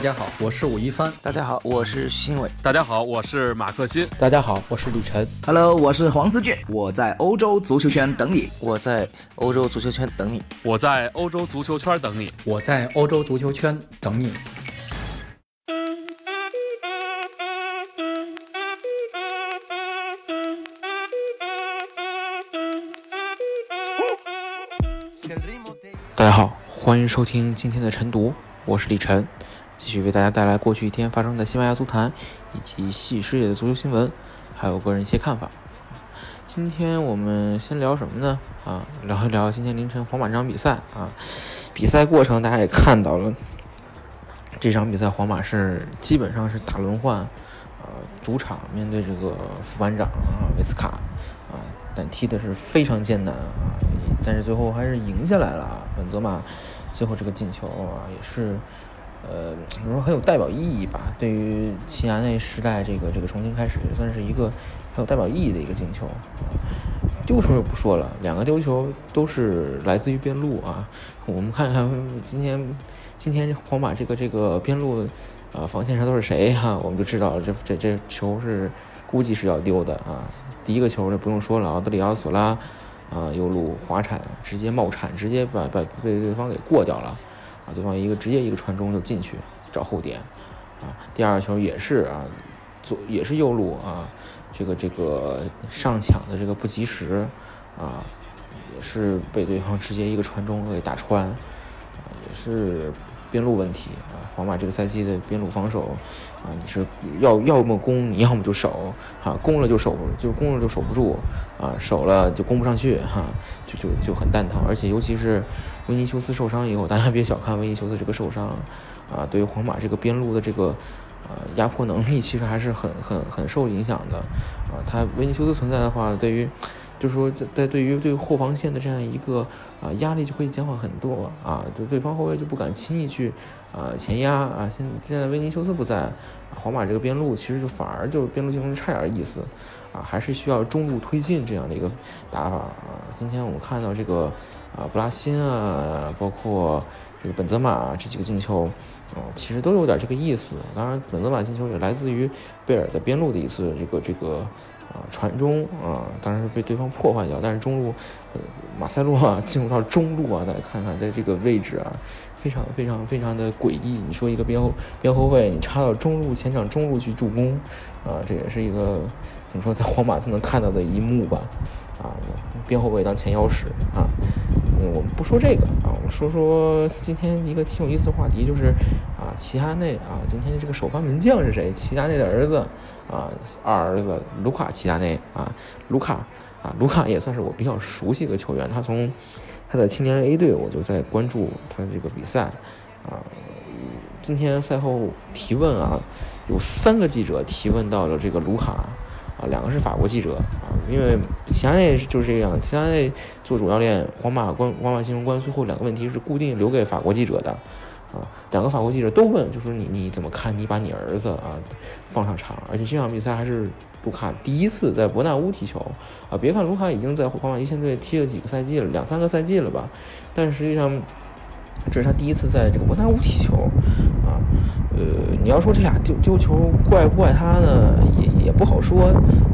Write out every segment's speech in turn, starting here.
大家好，我是武一帆。大家好，我是徐新伟。大家好，我是马克新。大家好，我是李晨。Hello，我是黄思俊。我在欧洲足球圈等你。我在欧洲足球圈等你。我在欧洲足球圈等你。我在欧洲足球圈等你。大家好，欢迎收听今天的晨读。我是李晨，继续为大家带来过去一天发生在西班牙足坛以及系事业的足球新闻，还有个人一些看法。今天我们先聊什么呢？啊，聊一聊今天凌晨皇马这场比赛啊。比赛过程大家也看到了，这场比赛皇马是基本上是打轮换，呃，主场面对这个副班长啊维斯卡啊，但踢的是非常艰难啊，但是最后还是赢下来了。本泽马。最后这个进球啊，也是，呃，怎么说很有代表意义吧？对于齐达内时代这个这个重新开始，也算是一个很有代表意义的一个进球。丢球就不说了，两个丢球都是来自于边路啊。我们看看今天今天皇马这个这个边路啊防线上都是谁哈？我们就知道这这这球是估计是要丢的啊。第一个球就不用说了，奥德里奥索拉。啊，右路滑铲，直接冒铲，直接把把被对方给过掉了，对方一个直接一个传中就进去找后点，啊，第二个球也是啊，左也是右路啊，这个这个上抢的这个不及时，啊，也是被对方直接一个传中给打穿，啊，也是。边路问题啊，皇马这个赛季的边路防守啊，你是要要么攻，你要么就守，哈，攻了就守，就攻了就守不住，啊，守了就攻不上去，哈，就就就很蛋疼。而且尤其是维尼修斯受伤以后，大家别小看维尼修斯这个受伤，啊，对于皇马这个边路的这个呃压迫能力，其实还是很很很受影响的，啊，他维尼修斯存在的话，对于。就是说，在对于对后防线的这样一个啊压力就会减缓很多啊，就对方后卫就不敢轻易去啊前压啊。现现在维尼修斯不在，皇马这个边路其实就反而就边路进攻差点意思啊，还是需要中路推进这样的一个打法啊。今天我们看到这个啊布拉辛啊，包括这个本泽马这几个进球啊，其实都有点这个意思。当然，本泽马进球也来自于贝尔在边路的一次这个这个。啊，传中啊，当然是被对方破坏掉。但是中路，呃，马塞洛啊，进入到中路啊，大家看看，在这个位置啊，非常非常非常的诡异。你说一个边后边后卫，你插到中路前场中路去助攻，啊，这也是一个怎么说，在皇马才能看到的一幕吧？啊，边后卫当前腰使啊。嗯，我们不说这个啊，我们说说今天一个挺有意思的话题，就是啊，齐达内啊，今天这个首发门将是谁？齐达内的儿子。啊，二儿子卢卡齐达内啊，卢卡啊，卢卡也算是我比较熟悉的球员。他从他的青年 A 队，我就在关注他的这个比赛啊。今天赛后提问啊，有三个记者提问到了这个卢卡啊，两个是法国记者啊，因为齐达内就是这个样子，齐达内做主教练，皇马官皇马新闻官最后两个问题是固定留给法国记者的。啊，两个法国记者都问，就说你你怎么看？你把你儿子啊放上场，而且这场比赛还是卢卡第一次在伯纳乌踢球啊。别看卢卡已经在皇马一线队踢了几个赛季了，两三个赛季了吧，但实际上这是他第一次在这个伯纳乌踢球啊。呃，你要说这俩丢丢球怪不怪他呢？也也不好说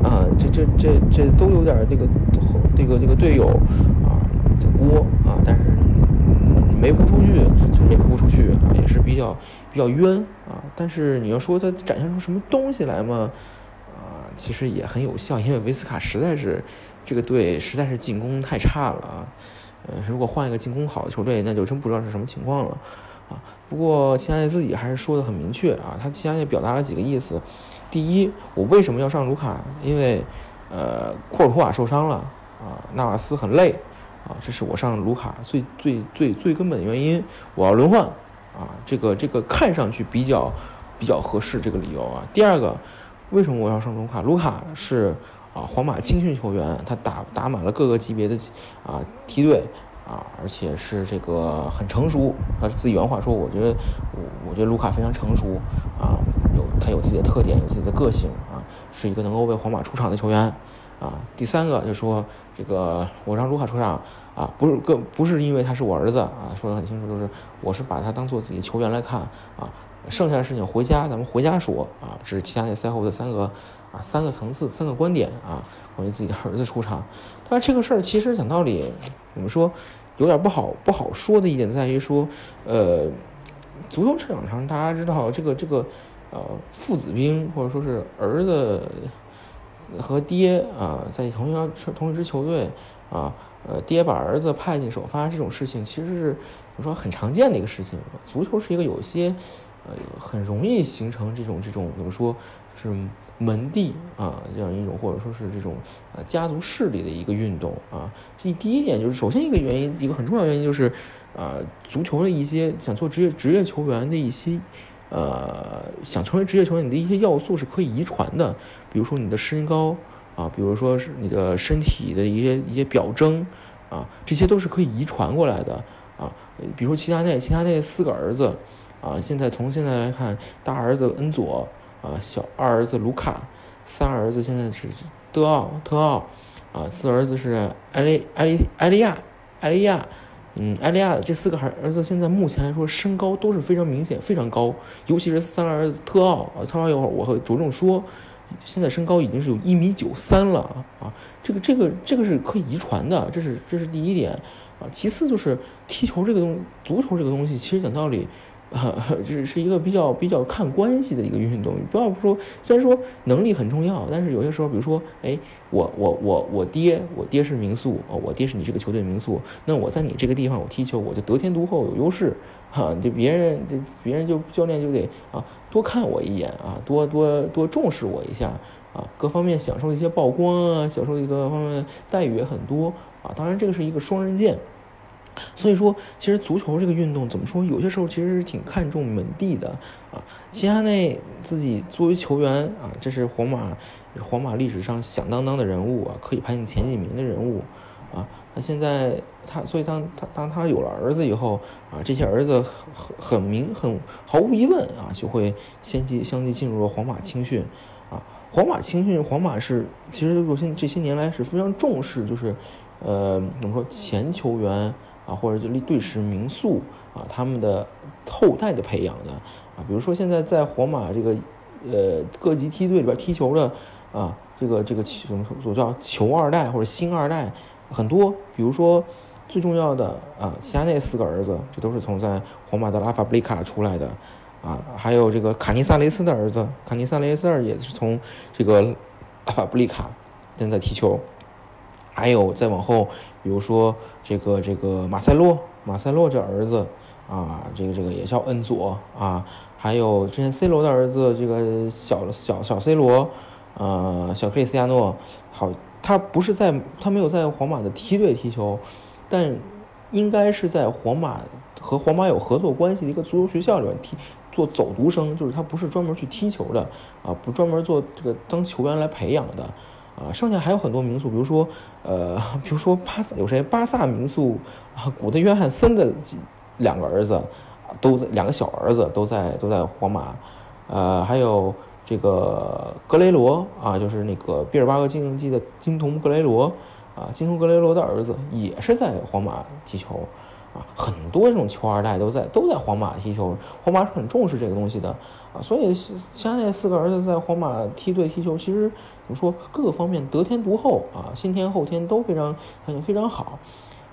啊。这这这这都有点这个这个这个队友啊的锅啊，但是。没扑出去，就是没扑出去啊，也是比较比较冤啊。但是你要说他展现出什么东西来嘛？啊，其实也很有效，因为维斯卡实在是这个队实在是进攻太差了啊。呃，如果换一个进攻好的球队，那就真不知道是什么情况了啊。不过齐达内自己还是说的很明确啊，他齐达内表达了几个意思。第一，我为什么要上卢卡？因为呃，库尔图瓦受伤了啊，纳瓦斯很累。啊，这是我上卢卡最最最最根本的原因，我要轮换，啊，这个这个看上去比较比较合适这个理由啊。第二个，为什么我要上卢卡？卢卡是啊，皇马青训球员，他打打满了各个级别的啊梯队啊，而且是这个很成熟。他自己原话说，我觉得我我觉得卢卡非常成熟啊，有他有自己的特点，有自己的个性啊，是一个能够为皇马出场的球员啊。第三个就说这个我让卢卡出场啊，不是更不是因为他是我儿子啊，说的很清楚，就是我是把他当做自己球员来看啊。剩下的事情回家咱们回家说啊。这是齐达内赛后的三个啊三个层次三个观点啊，关于自己的儿子出场。但是这个事儿其实讲道理，我们说有点不好不好说的一点在于说，呃，足球场上大家知道这个这个呃父子兵或者说是儿子和爹啊在同一同一支球队啊，呃爹把儿子派进首发这种事情其实是怎么说很常见的一个事情。足球是一个有些。呃，很容易形成这种这种怎么说，是门第啊这样一种，或者说是这种呃家族势力的一个运动啊。这第一点就是，首先一个原因，一个很重要原因就是，啊，足球的一些想做职业职业球员的一些，呃，想成为职业球员你的一些要素是可以遗传的，比如说你的身高啊，比如说是你的身体的一些一些表征啊，这些都是可以遗传过来的啊。比如说齐达内，齐达内四个儿子。啊，现在从现在来看，大儿子恩佐，啊，小二儿子卢卡，三儿子现在是德奥特奥，啊，四儿子是埃利埃利埃利亚埃利亚，嗯，埃利亚这四个孩儿子现在目前来说身高都是非常明显非常高，尤其是三儿子特奥啊，特奥一会儿我会着重说，现在身高已经是有一米九三了啊，这个这个这个是可以遗传的，这是这是第一点啊，其次就是踢球这个东足球这个东西，其实讲道理。就是是一个比较比较看关系的一个运动。不要说，虽然说能力很重要，但是有些时候，比如说，哎，我我我我爹，我爹是名宿哦，我爹是你这个球队名宿，那我在你这个地方我踢球，我就得天独厚，有优势，哈，就别人这别人就教练就得啊多看我一眼啊，多多多重视我一下啊，各方面享受一些曝光啊，享受一个方面待遇也很多啊。当然，这个是一个双刃剑。所以说，其实足球这个运动怎么说？有些时候其实是挺看重门第的啊。齐达内自己作为球员啊，这是皇马皇马历史上响当当的人物啊，可以排进前几名的人物啊。那现在他，所以当他当他有了儿子以后啊，这些儿子很很明很毫无疑问啊，就会先继相继进入了皇马青训啊。皇马青训，皇马是其实我现这些年来是非常重视，就是呃怎么说前球员。啊，或者就队时民宿啊，他们的后代的培养的啊，比如说现在在皇马这个呃各级梯队里边踢球的啊，这个这个怎么说叫球二代或者星二代很多，比如说最重要的啊，齐达内四个儿子，这都是从在皇马的拉法布里卡出来的啊，还有这个卡尼萨雷斯的儿子，卡尼萨雷斯尔也是从这个拉法布利卡正在踢球。还有再往后，比如说这个这个马塞洛，马塞洛这儿子啊，这个这个也叫恩佐啊。还有之前 C 罗的儿子，这个小小小 C 罗，呃，小克里斯亚诺。好，他不是在，他没有在皇马的梯队踢球，但应该是在皇马和皇马有合作关系的一个足球学校里面踢，做走读生，就是他不是专门去踢球的啊，不专门做这个当球员来培养的。啊，剩下还有很多名宿，比如说，呃，比如说巴萨有谁？巴萨名宿啊，古德约翰森的几两个儿子，都在两个小儿子都在都在皇马，呃，还有这个格雷罗啊，就是那个毕尔巴鄂竞技的金童格雷罗啊，金童格雷罗的儿子也是在皇马踢球。很多这种球二代都在都在皇马踢球，皇马是很重视这个东西的啊，所以现在四个儿子在皇马梯队踢球，其实怎么说各个方面得天独厚啊，先天后天都非常条件非常好。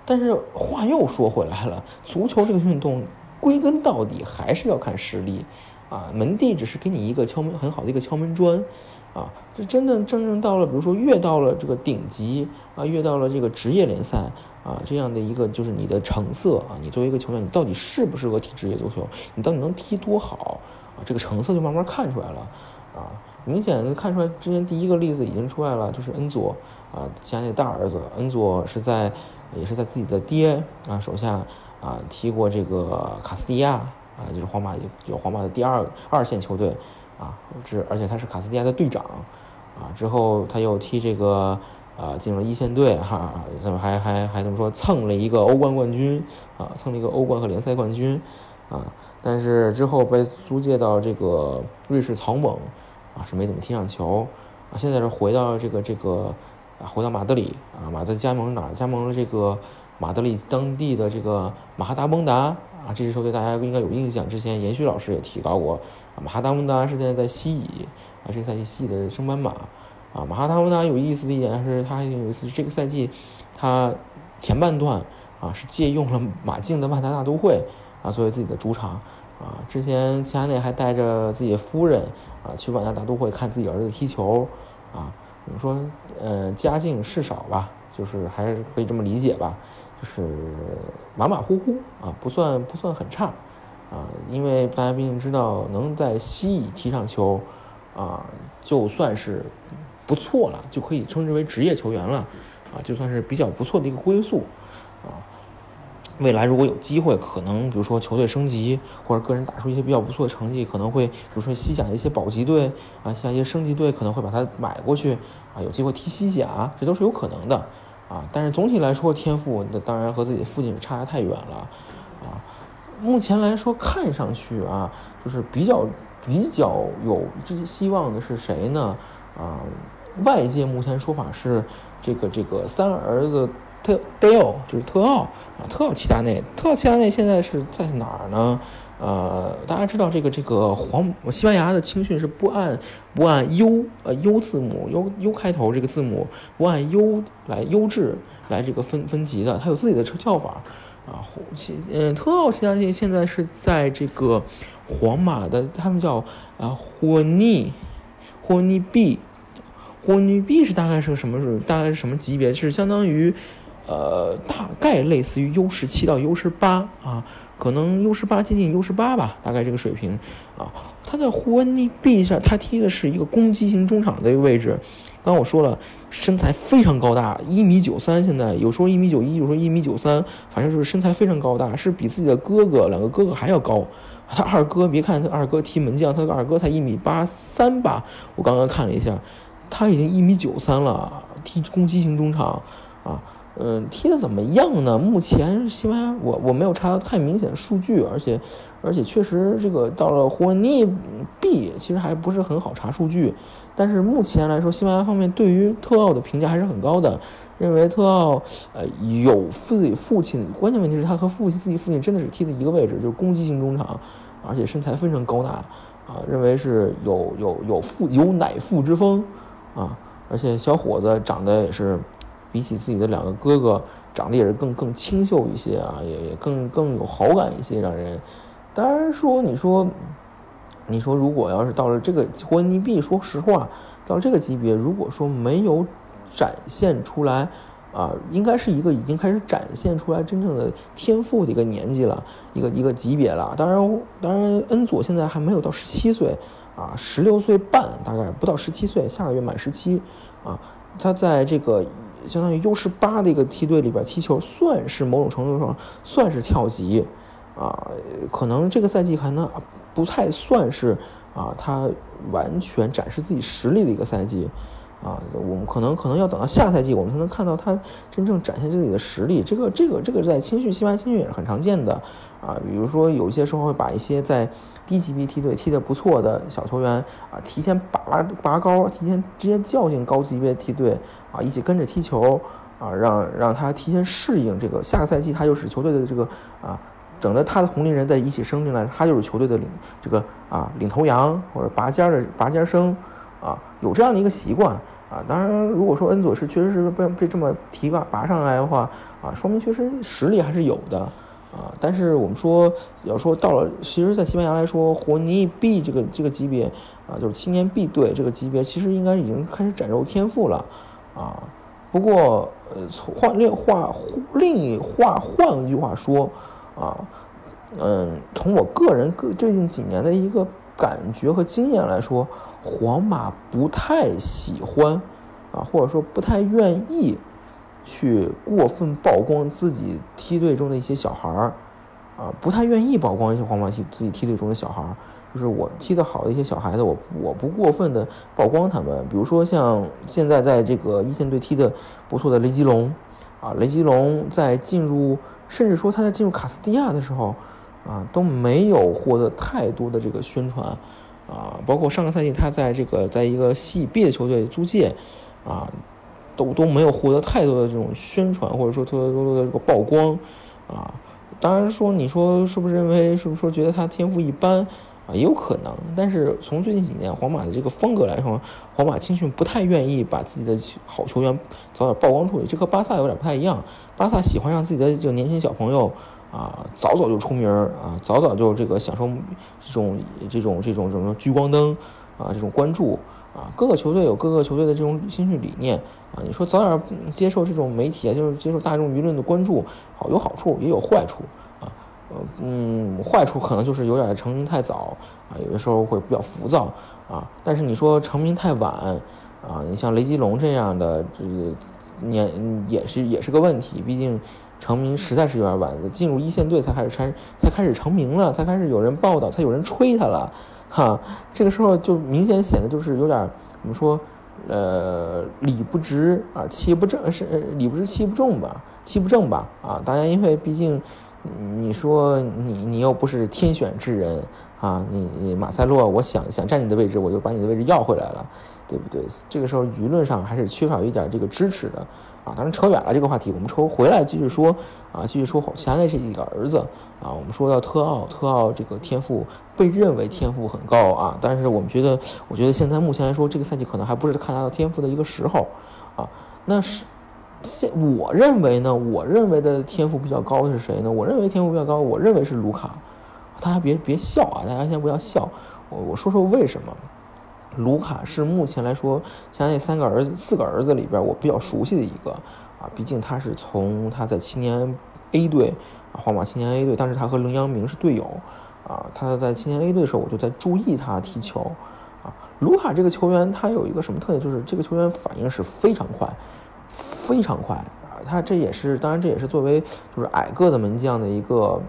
但是话又说回来了，足球这个运动归根到底还是要看实力啊，门第只是给你一个敲门很好的一个敲门砖。啊，这真的真正到了，比如说越到了这个顶级啊，越到了这个职业联赛啊，这样的一个就是你的成色啊，你作为一个球员，你到底适不适合踢职业足球？你到底能踢多好啊？这个成色就慢慢看出来了啊，明显看出来。之前第一个例子已经出来了，就是恩佐啊，加那大儿子恩佐是在也是在自己的爹啊手下啊踢过这个卡斯蒂亚啊，就是皇马就皇马的第二二线球队。啊，这而且他是卡斯蒂亚的队长，啊，之后他又踢这个，呃，进入了一线队，哈，怎么还还还怎么说蹭了一个欧冠冠军，啊，蹭了一个欧冠和联赛冠军，啊，但是之后被租借到这个瑞士草蜢，啊，是没怎么踢上球，啊，现在是回到了这个这个，啊，回到马德里啊，马德加盟哪？加盟了这个马德里当地的这个马哈达蒙达啊，这支球队大家应该有印象，之前严旭老师也提到过，马哈达蒙达是现在在西乙啊，这个赛季西乙的升班马啊，马哈达蒙达有意思的一点是，他还有一次这个赛季他前半段啊是借用了马竞的万达大都会啊作为自己的主场。啊，之前齐达内还带着自己的夫人啊去万达大都会看自己儿子踢球，啊，怎么说？呃，家境事少吧，就是还是可以这么理解吧，就是马马虎虎啊，不算不算很差，啊，因为大家毕竟知道能在西乙踢上球，啊，就算是不错了，就可以称之为职业球员了，啊，就算是比较不错的一个归宿，啊。未来如果有机会，可能比如说球队升级，或者个人打出一些比较不错的成绩，可能会比如说西甲的一些保级队啊，像一些升级队可能会把他买过去啊，有机会踢西甲，这都是有可能的啊。但是总体来说，天赋那当然和自己的父亲差得太远了啊。目前来说，看上去啊，就是比较比较有这些希望的是谁呢？啊，外界目前说法是这个这个三儿子。特德奥就是特奥啊，特奥齐达内，特奥齐达内现在是在哪儿呢？呃，大家知道这个这个黄西班牙的青训是不按不按 U 呃 U 字母 U U 开头这个字母不按 U 来优质来这个分分级的，它有自己的叫法啊。嗯，特奥齐达内现在是在这个皇马的，他们叫啊霍尼霍尼 B，霍尼 B 是大概是个什么是大概是什么级别？是相当于。呃，大概类似于 U 十七到 U 十八啊，可能 U 十八接近 U 十八吧，大概这个水平啊。他在胡恩尼 B 下，他踢的是一个攻击型中场的一个位置。刚刚我说了，身材非常高大，一米九三，现在有时候一米九一，有时候一米九三，反正就是身材非常高大，是比自己的哥哥两个哥哥还要高。他二哥，别看他二哥踢门将，他二哥才一米八三吧，我刚刚看了一下，他已经一米九三了，踢攻击型中场啊。嗯，踢的怎么样呢？目前西班牙，我我没有查到太明显的数据，而且，而且确实这个到了霍恩尼 B，其实还不是很好查数据。但是目前来说，西班牙方面对于特奥的评价还是很高的，认为特奥呃有自己父亲，关键问题是他和父亲自己父亲真的是踢的一个位置，就是攻击型中场，而且身材非常高大啊，认为是有有有父有乃父之风啊，而且小伙子长得也是。比起自己的两个哥哥，长得也是更更清秀一些啊，也也更更有好感一些，让人。当然说，你说，你说，如果要是到了这个霍恩尼币，说实话，到这个级别，如果说没有展现出来，啊，应该是一个已经开始展现出来真正的天赋的一个年纪了，一个一个级别了。当然，当然，恩佐现在还没有到十七岁，啊，十六岁半，大概不到十七岁，下个月满十七，啊，他在这个。相当于 U 十八的一个梯队里边踢球，算是某种程度上算是跳级，啊，可能这个赛季还能不太算是啊，他完全展示自己实力的一个赛季。啊，我们可能可能要等到下赛季，我们才能看到他真正展现自己的实力。这个这个这个在青训西班牙青训也是很常见的啊。比如说有些时候会把一些在低级别梯队踢得不错的小球员啊，提前拔拔高，提前直接叫进高级别梯队啊，一起跟着踢球啊，让让他提前适应这个下个赛季，他就是球队的这个啊，等着他的同龄人在一起升进来，他就是球队的领这个啊领头羊或者拔尖的拔尖生啊，有这样的一个习惯。啊，当然，如果说恩佐是确实是被被这么提拔拔上来的话，啊，说明确实实力还是有的，啊，但是我们说要说到了，其实，在西班牙来说，活尼 B 这个这个级别，啊，就是青年 B 队这个级别，其实应该已经开始展露天赋了，啊，不过，呃，换另话另一话换一句话说，啊，嗯，从我个人个最近几年的一个。感觉和经验来说，皇马不太喜欢，啊，或者说不太愿意去过分曝光自己梯队中的一些小孩儿，啊，不太愿意曝光一些皇马梯自己梯队中的小孩儿。就是我踢得好的一些小孩子，我我不过分的曝光他们。比如说像现在在这个一线队踢的不错的雷吉隆，啊，雷吉隆在进入，甚至说他在进入卡斯蒂亚的时候。啊，都没有获得太多的这个宣传，啊，包括上个赛季他在这个在一个西乙的球队租借，啊，都都没有获得太多的这种宣传，或者说特别多的这个曝光啊。当然说，你说是不是认为是不是说觉得他天赋一般啊，也有可能。但是从最近几年皇马的这个风格来说，皇马青训不太愿意把自己的好球员早点曝光出去，这和巴萨有点不太一样。巴萨喜欢让自己的这个年轻小朋友啊早早就出名啊，早早就这个享受这种这种这种什么聚光灯啊这种关注。啊，各个球队有各个球队的这种新训理念啊。你说早点接受这种媒体啊，就是接受大众舆论的关注，好有好处也有坏处啊。呃嗯，坏处可能就是有点成名太早啊，有的时候会比较浮躁啊。但是你说成名太晚啊，你像雷吉隆这样的这年也是也是个问题，毕竟成名实在是有点晚，进入一线队才开始才才开始成名了，才开始有人报道，才有人吹他了。哈，这个时候就明显显得就是有点怎么说，呃，理不直啊，气不正，是理不直气不重吧，气不正吧啊！大家因为毕竟，你说你你又不是天选之人啊，你你马塞洛，我想想占你的位置，我就把你的位置要回来了。对不对？这个时候舆论上还是缺少一点这个支持的啊。当然扯远了这个话题，我们抽回来继续说啊，继续说其他那这几个儿子啊。我们说到特奥，特奥这个天赋被认为天赋很高啊，但是我们觉得，我觉得现在目前来说，这个赛季可能还不是看他的天赋的一个时候啊。那是现我认为呢，我认为的天赋比较高的是谁呢？我认为天赋比较高，我认为是卢卡。大家别别笑啊，大家先不要笑，我我说说为什么。卢卡是目前来说，像那三个儿子、四个儿子里边，我比较熟悉的一个啊。毕竟他是从他在青年 A 队，皇马青年 A 队，当时他和林阳明是队友啊。他在青年 A 队的时候，我就在注意他踢球啊。卢卡这个球员，他有一个什么特点？就是这个球员反应是非常快，非常快啊。他这也是，当然这也是作为就是矮个子门将的一个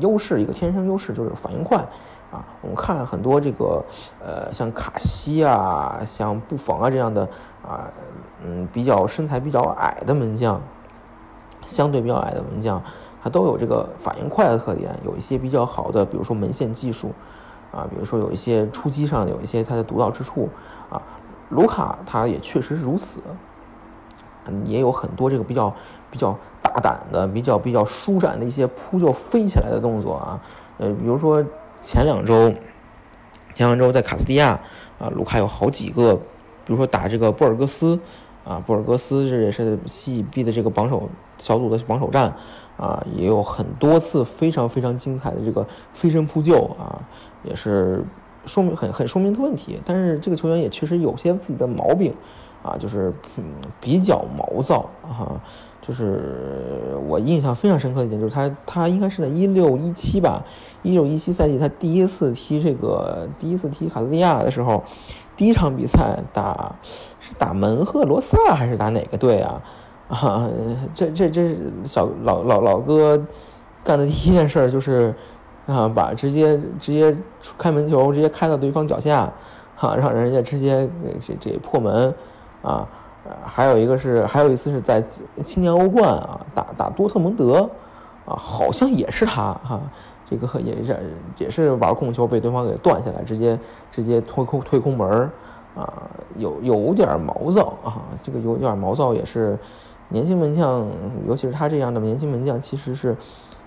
优势，一个天生优势，就是反应快。啊，我们看很多这个，呃，像卡西啊，像布冯啊这样的啊，嗯，比较身材比较矮的门将，相对比较矮的门将，他都有这个反应快的特点，有一些比较好的，比如说门线技术，啊，比如说有一些出击上有一些他的独到之处，啊，卢卡他也确实是如此，嗯，也有很多这个比较比较大胆的、比较比较舒展的一些扑就飞起来的动作啊，呃，比如说。前两周，前两周在卡斯蒂亚啊，卢卡有好几个，比如说打这个布尔戈斯啊，布尔戈斯这也是西乙 B 的这个榜首小组的榜首战啊，也有很多次非常非常精彩的这个飞身扑救啊，也是说明很很说明的问题。但是这个球员也确实有些自己的毛病啊，就是嗯比较毛躁啊。就是我印象非常深刻的一点，就是他他应该是在一六一七吧，一六一七赛季他第一次踢这个第一次踢卡斯蒂亚的时候，第一场比赛打是打门赫罗萨还是打哪个队啊？啊，这这这小老老老哥干的第一件事就是啊，把直接直接开门球直接开到对方脚下，哈，让人家直接这这破门啊。呃，还有一个是，还有一次是在青年欧冠啊，打打多特蒙德，啊，好像也是他哈，这个也是也是玩控球被对方给断下来，直接直接推空推空门啊，有有点毛躁啊，这个有点毛躁也是年轻门将，尤其是他这样的年轻门将，其实是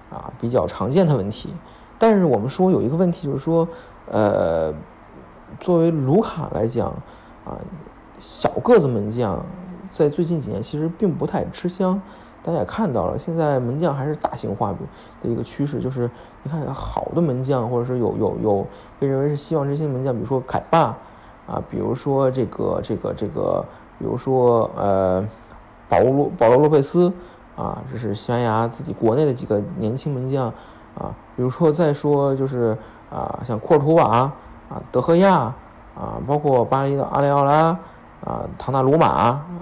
啊比较常见的问题。但是我们说有一个问题就是说，呃，作为卢卡来讲啊。小个子门将在最近几年其实并不太吃香，大家也看到了，现在门将还是大型化的一个趋势。就是你看好的门将，或者是有有有被认为是希望之星的门将，比如说凯巴啊，比如说这个这个这个，比如说呃保罗保罗洛佩斯啊，这是西班牙自己国内的几个年轻门将啊，比如说再说就是啊像库尔图瓦啊德赫亚啊，包括巴黎的阿里奥拉。啊，唐纳鲁马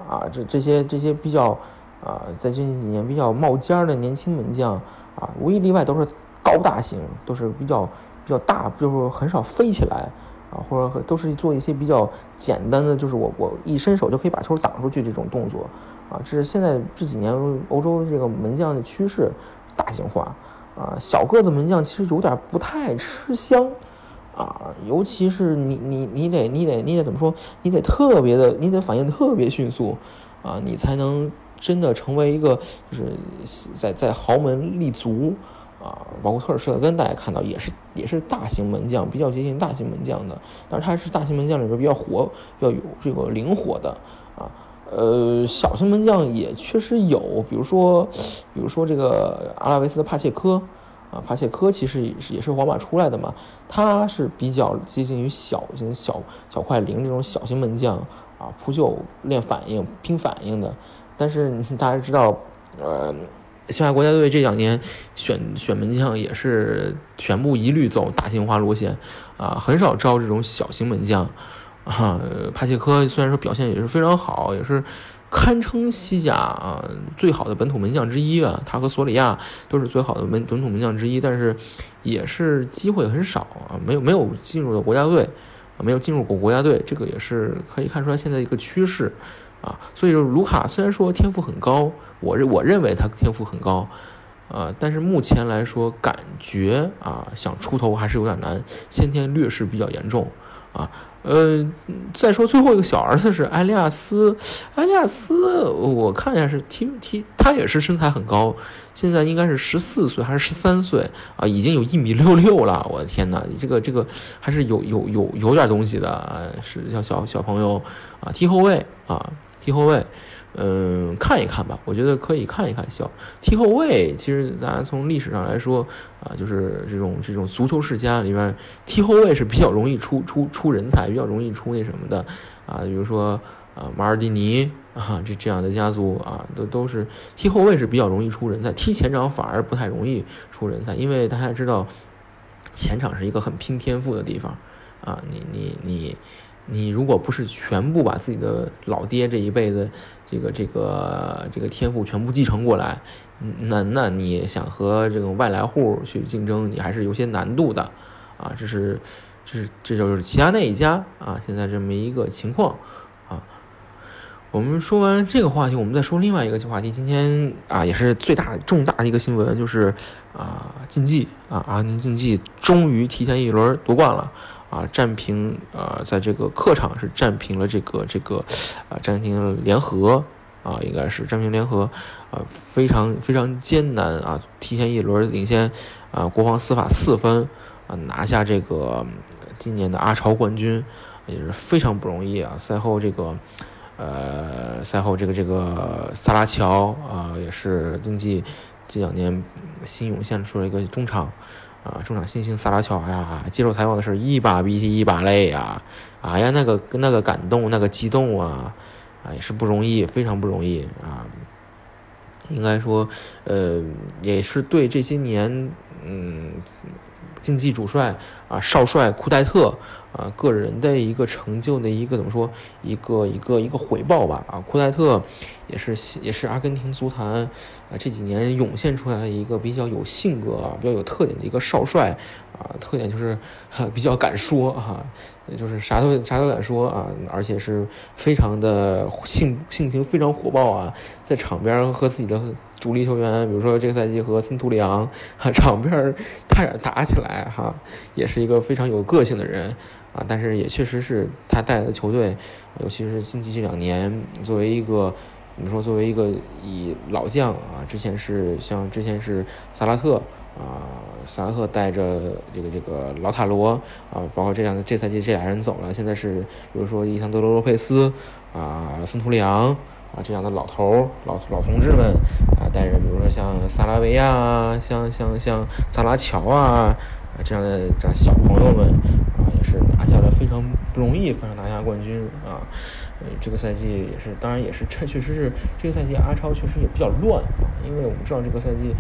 啊，这这些这些比较啊，在最近几年比较冒尖儿的年轻门将啊，无一例外都是高大型，都是比较比较大，就是很少飞起来啊，或者都是做一些比较简单的，就是我我一伸手就可以把球挡出去这种动作啊，这是现在这几年欧洲这个门将的趋势，大型化啊，小个子门将其实有点不太吃香。啊，尤其是你你你得你得你得怎么说？你得特别的，你得反应特别迅速，啊，你才能真的成为一个就是在在豪门立足啊。包括特尔施特根，大家看到也是也是大型门将，比较接近大型门将的，但是他是大型门将里边比较活、要有这个灵活的啊。呃，小型门将也确实有，比如说比如说这个阿拉维斯的帕切科。啊，帕切科其实也是也是皇马出来的嘛，他是比较接近于小型小小快灵这种小型门将啊，扑救练反应拼反应的。但是大家知道，呃，西班牙国家队这两年选选门将也是全部一律走大型化路线啊，很少招这种小型门将啊。帕切科虽然说表现也是非常好，也是。堪称西甲啊最好的本土门将之一啊，他和索里亚都是最好的门本土门将之一，但是也是机会很少啊，没有没有进入到国家队，没有进入过国家队，这个也是可以看出来现在一个趋势啊。所以说卢卡虽然说天赋很高，我认我认为他天赋很高啊，但是目前来说感觉啊想出头还是有点难，先天劣势比较严重。啊，呃，再说最后一个小儿子是埃利亚斯，埃利亚斯，我看一下是踢踢，他也是身材很高，现在应该是十四岁还是十三岁啊，已经有一米六六了，我的天哪，这个这个还是有有有有点东西的，是叫小小朋友啊，踢后卫啊，踢后卫。嗯，看一看吧，我觉得可以看一看。小踢后卫，其实大家从历史上来说啊，就是这种这种足球世家里面，踢后卫是比较容易出出出人才，比较容易出那什么的啊。比如说啊，马尔蒂尼啊，这这样的家族啊，都都是踢后卫是比较容易出人才，踢前场反而不太容易出人才，因为大家知道前场是一个很拼天赋的地方啊。你你你你如果不是全部把自己的老爹这一辈子。这个这个这个天赋全部继承过来，那那你想和这种外来户去竞争，你还是有些难度的，啊，这是这是这就是齐达内一家啊，现在这么一个情况啊。我们说完这个话题，我们再说另外一个话题。今天啊，也是最大重大的一个新闻，就是啊，竞技啊，阿根廷竞技终于提前一轮夺冠了。啊，战平啊，在这个客场是战平了这个这个，啊，战平联合啊，应该是战平联合啊，非常非常艰难啊，提前一轮领先啊，国防司法四分啊，拿下这个今年的阿超冠军也是非常不容易啊。赛后这个呃，赛后这个这个萨拉乔啊，也是竞技这两年新涌现出了一个中场。啊，中场新星萨拉乔呀，接受采访的是一把鼻涕一把泪呀，哎呀，那个那个感动，那个激动啊，啊，也是不容易，非常不容易啊。应该说，呃，也是对这些年，嗯，竞技主帅啊，少帅库代特。啊，个人的一个成就的一个怎么说，一个一个一个回报吧。啊，库代特也是也是阿根廷足坛啊这几年涌现出来的一个比较有性格、啊比较有特点的一个少帅啊，特点就是比较敢说啊，就是啥都啥都敢说啊，而且是非常的性性情非常火爆啊，在场边和自己的主力球员，比如说这个赛季和森图里昂啊，场边差点打起来哈，也是一个非常有个性的人。啊，但是也确实是他带的球队，尤其是近期这两年，作为一个，怎么说，作为一个以老将啊，之前是像之前是萨拉特啊，萨拉特带着这个这个老塔罗啊，包括这样的这赛季这俩人走了，现在是比如说伊桑德罗洛佩斯啊，森图里昂啊这样的老头老老同志们啊，带着比如说像萨拉维亚啊，像像像萨拉乔啊。啊，这样的这样小朋友们啊，也是拿下了非常不容易，非常拿下冠军啊。呃，这个赛季也是，当然也是，确确实是这个赛季阿超确实也比较乱啊，因为我们知道这个赛季，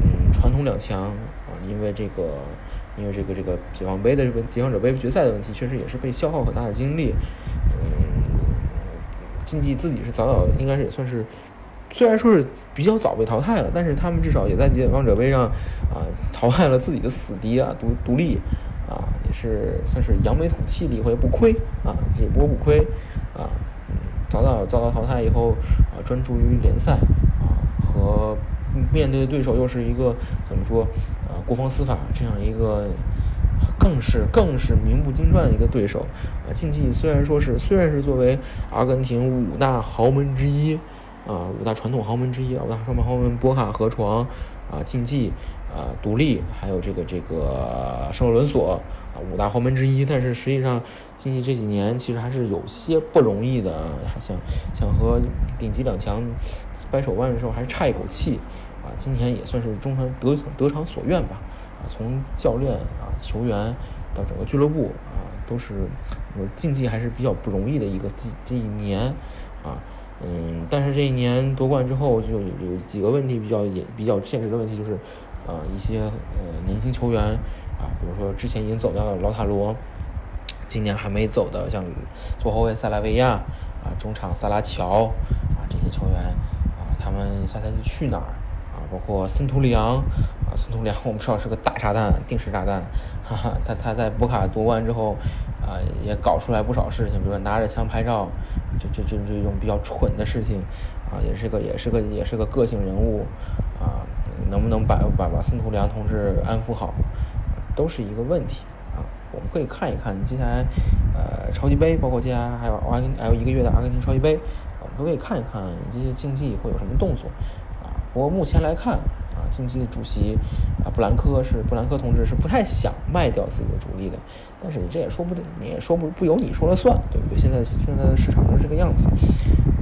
嗯，传统两强啊，因为这个，因为这个这个解放杯的问解放者杯决赛的问题，确实也是被消耗很大的精力。竞技自己是早早应该是也算是。虽然说是比较早被淘汰了，但是他们至少也在解放者杯上啊淘汰了自己的死敌啊独独立啊也是算是扬眉吐气，了一回不亏啊也不不亏啊早早遭到淘汰以后啊专注于联赛啊和面对的对手又是一个怎么说啊国防司法这样一个更是更是名不经传的一个对手啊。竞技虽然说是虽然是作为阿根廷五大豪门之一啊，五大传统豪门之一，五大传统豪门波卡、河床啊，竞技啊，独立，还有这个这个圣罗伦索啊，五大豪门之一。但是实际上，竞技这几年其实还是有些不容易的，想想和顶级两强掰手腕的时候还是差一口气啊。今年也算是中传得得偿所愿吧。从教练啊、球员到整个俱乐部啊，都是我竞技还是比较不容易的一个这这一年啊，嗯，但是这一年夺冠之后，就有有几个问题比较也比较现实的问题，就是啊一些呃年轻球员啊，比如说之前已经走掉的劳塔罗，今年还没走的，像左后卫塞拉维亚啊，中场萨拉乔啊这些球员啊，他们下赛季去哪儿？啊包括森图里昂啊，森图里昂我们知道是个大炸弹，定时炸弹，哈哈，他他在博卡夺冠之后啊，也搞出来不少事情，比如说拿着枪拍照，这这这这种比较蠢的事情啊，也是个也是个也是个个性人物啊，能不能把把把森图里昂同志安抚好，都是一个问题啊，我们可以看一看接下来呃超级杯，包括接下来还有阿根还有一个月的阿根廷超级杯，我们都可以看一看这些竞技会有什么动作。不过目前来看，啊，竞技的主席啊，布兰科是布兰科同志是不太想卖掉自己的主力的，但是这也说不定，你也说不不由你说了算，对不对？现在现在的市场是这个样子。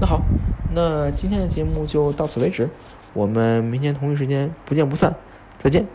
那好，那今天的节目就到此为止，我们明天同一时间不见不散，再见。